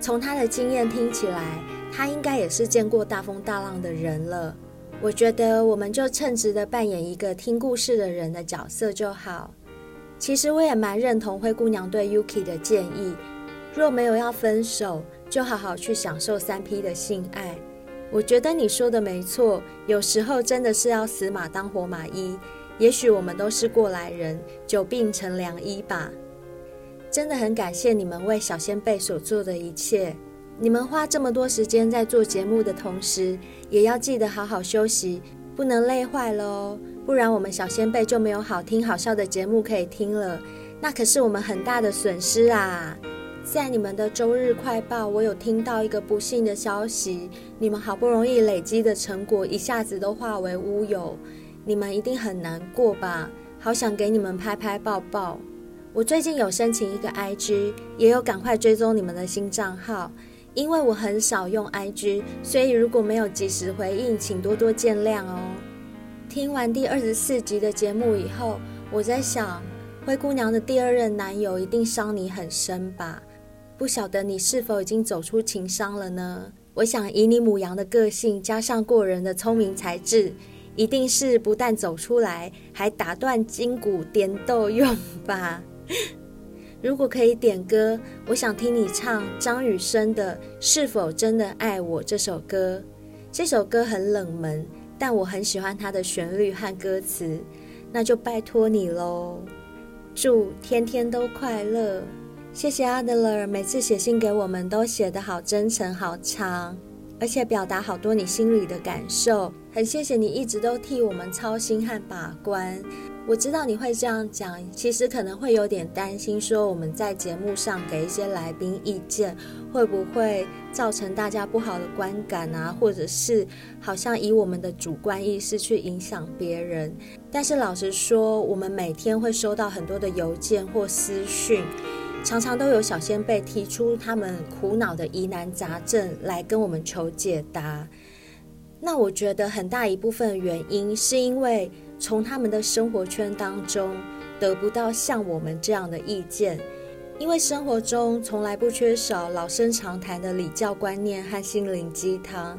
从他的经验听起来，他应该也是见过大风大浪的人了。我觉得我们就称职的扮演一个听故事的人的角色就好。其实我也蛮认同灰姑娘对 Yuki 的建议，若没有要分手，就好好去享受三 P 的性爱。我觉得你说的没错，有时候真的是要死马当活马医。也许我们都是过来人，久病成良医吧。真的很感谢你们为小仙贝所做的一切。你们花这么多时间在做节目的同时，也要记得好好休息，不能累坏了哦。不然我们小仙贝就没有好听好笑的节目可以听了，那可是我们很大的损失啊。在你们的周日快报，我有听到一个不幸的消息：你们好不容易累积的成果，一下子都化为乌有。你们一定很难过吧？好想给你们拍拍抱抱。我最近有申请一个 IG，也有赶快追踪你们的新账号。因为我很少用 IG，所以如果没有及时回应，请多多见谅哦。听完第二十四集的节目以后，我在想，灰姑娘的第二任男友一定伤你很深吧？不晓得你是否已经走出情伤了呢？我想以你母羊的个性，加上过人的聪明才智。一定是不但走出来，还打断筋骨点豆用吧？如果可以点歌，我想听你唱张雨生的《是否真的爱我》这首歌。这首歌很冷门，但我很喜欢它的旋律和歌词，那就拜托你喽。祝天天都快乐，谢谢阿德勒，每次写信给我们都写得好真诚、好长。而且表达好多你心里的感受，很谢谢你一直都替我们操心和把关。我知道你会这样讲，其实可能会有点担心，说我们在节目上给一些来宾意见，会不会造成大家不好的观感啊？或者是好像以我们的主观意识去影响别人？但是老实说，我们每天会收到很多的邮件或私讯。常常都有小先辈提出他们苦恼的疑难杂症来跟我们求解答。那我觉得很大一部分原因是因为从他们的生活圈当中得不到像我们这样的意见，因为生活中从来不缺少老生常谈的礼教观念和心灵鸡汤。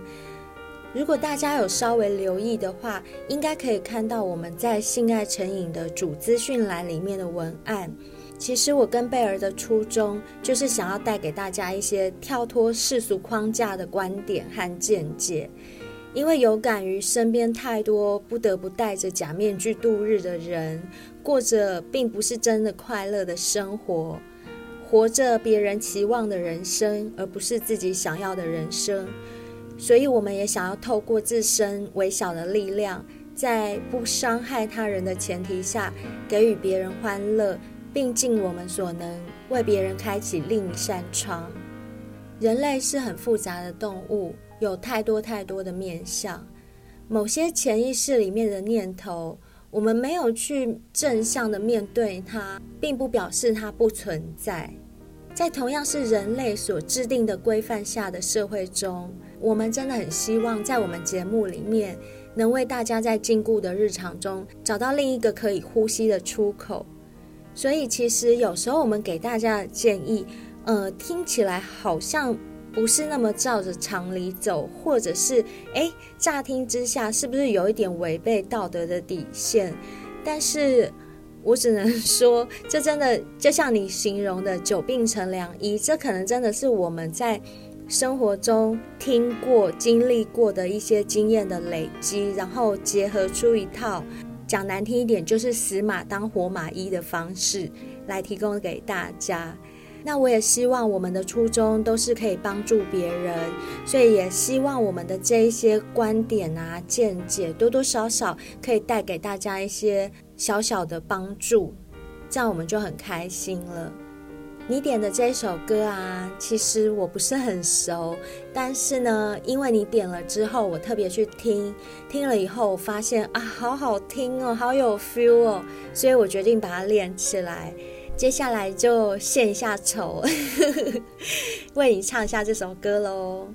如果大家有稍微留意的话，应该可以看到我们在性爱成瘾的主资讯栏里面的文案。其实我跟贝儿的初衷，就是想要带给大家一些跳脱世俗框架的观点和见解，因为有感于身边太多不得不戴着假面具度日的人，过着并不是真的快乐的生活，活着别人期望的人生，而不是自己想要的人生。所以，我们也想要透过自身微小的力量，在不伤害他人的前提下，给予别人欢乐。并尽我们所能为别人开启另一扇窗。人类是很复杂的动物，有太多太多的面相。某些潜意识里面的念头，我们没有去正向的面对它，并不表示它不存在。在同样是人类所制定的规范下的社会中，我们真的很希望在我们节目里面，能为大家在禁锢的日常中找到另一个可以呼吸的出口。所以，其实有时候我们给大家的建议，呃，听起来好像不是那么照着常理走，或者是，诶，乍听之下是不是有一点违背道德的底线？但是我只能说，这真的就像你形容的“久病成良医”，这可能真的是我们在生活中听过、经历过的一些经验的累积，然后结合出一套。讲难听一点，就是死马当活马医的方式来提供给大家。那我也希望我们的初衷都是可以帮助别人，所以也希望我们的这一些观点啊、见解，多多少少可以带给大家一些小小的帮助，这样我们就很开心了。你点的这首歌啊，其实我不是很熟，但是呢，因为你点了之后，我特别去听，听了以后，我发现啊，好好听哦，好有 feel 哦，所以我决定把它练起来。接下来就献一下丑，为你唱一下这首歌喽。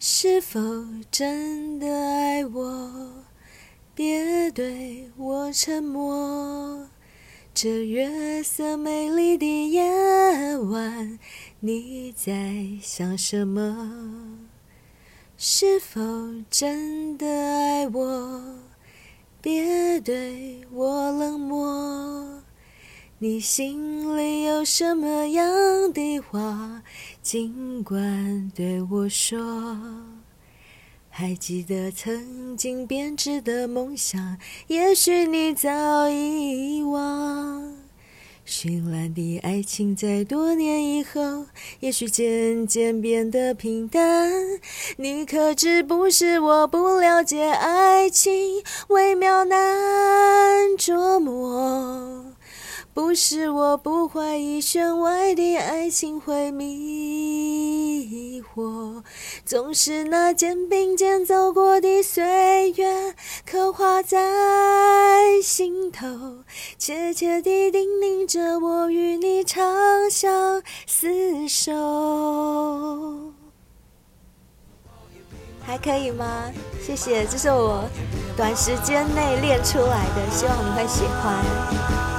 是否真的爱我？别对我沉默。这月色美丽的夜晚，你在想什么？是否真的爱我？别对我冷漠。你心里有什么样的话，尽管对我说。还记得曾经编织的梦想，也许你早遗忘。绚烂的爱情在多年以后，也许渐渐变得平淡。你可知不是我不了解爱情，微妙难琢磨。不是我不怀疑弦外的爱情会迷惑，总是那肩并肩走过的岁月，刻画在心头，切切地叮咛着我与你长相厮守。还可以吗？谢谢，这是我短时间内练出来的，希望你会喜欢。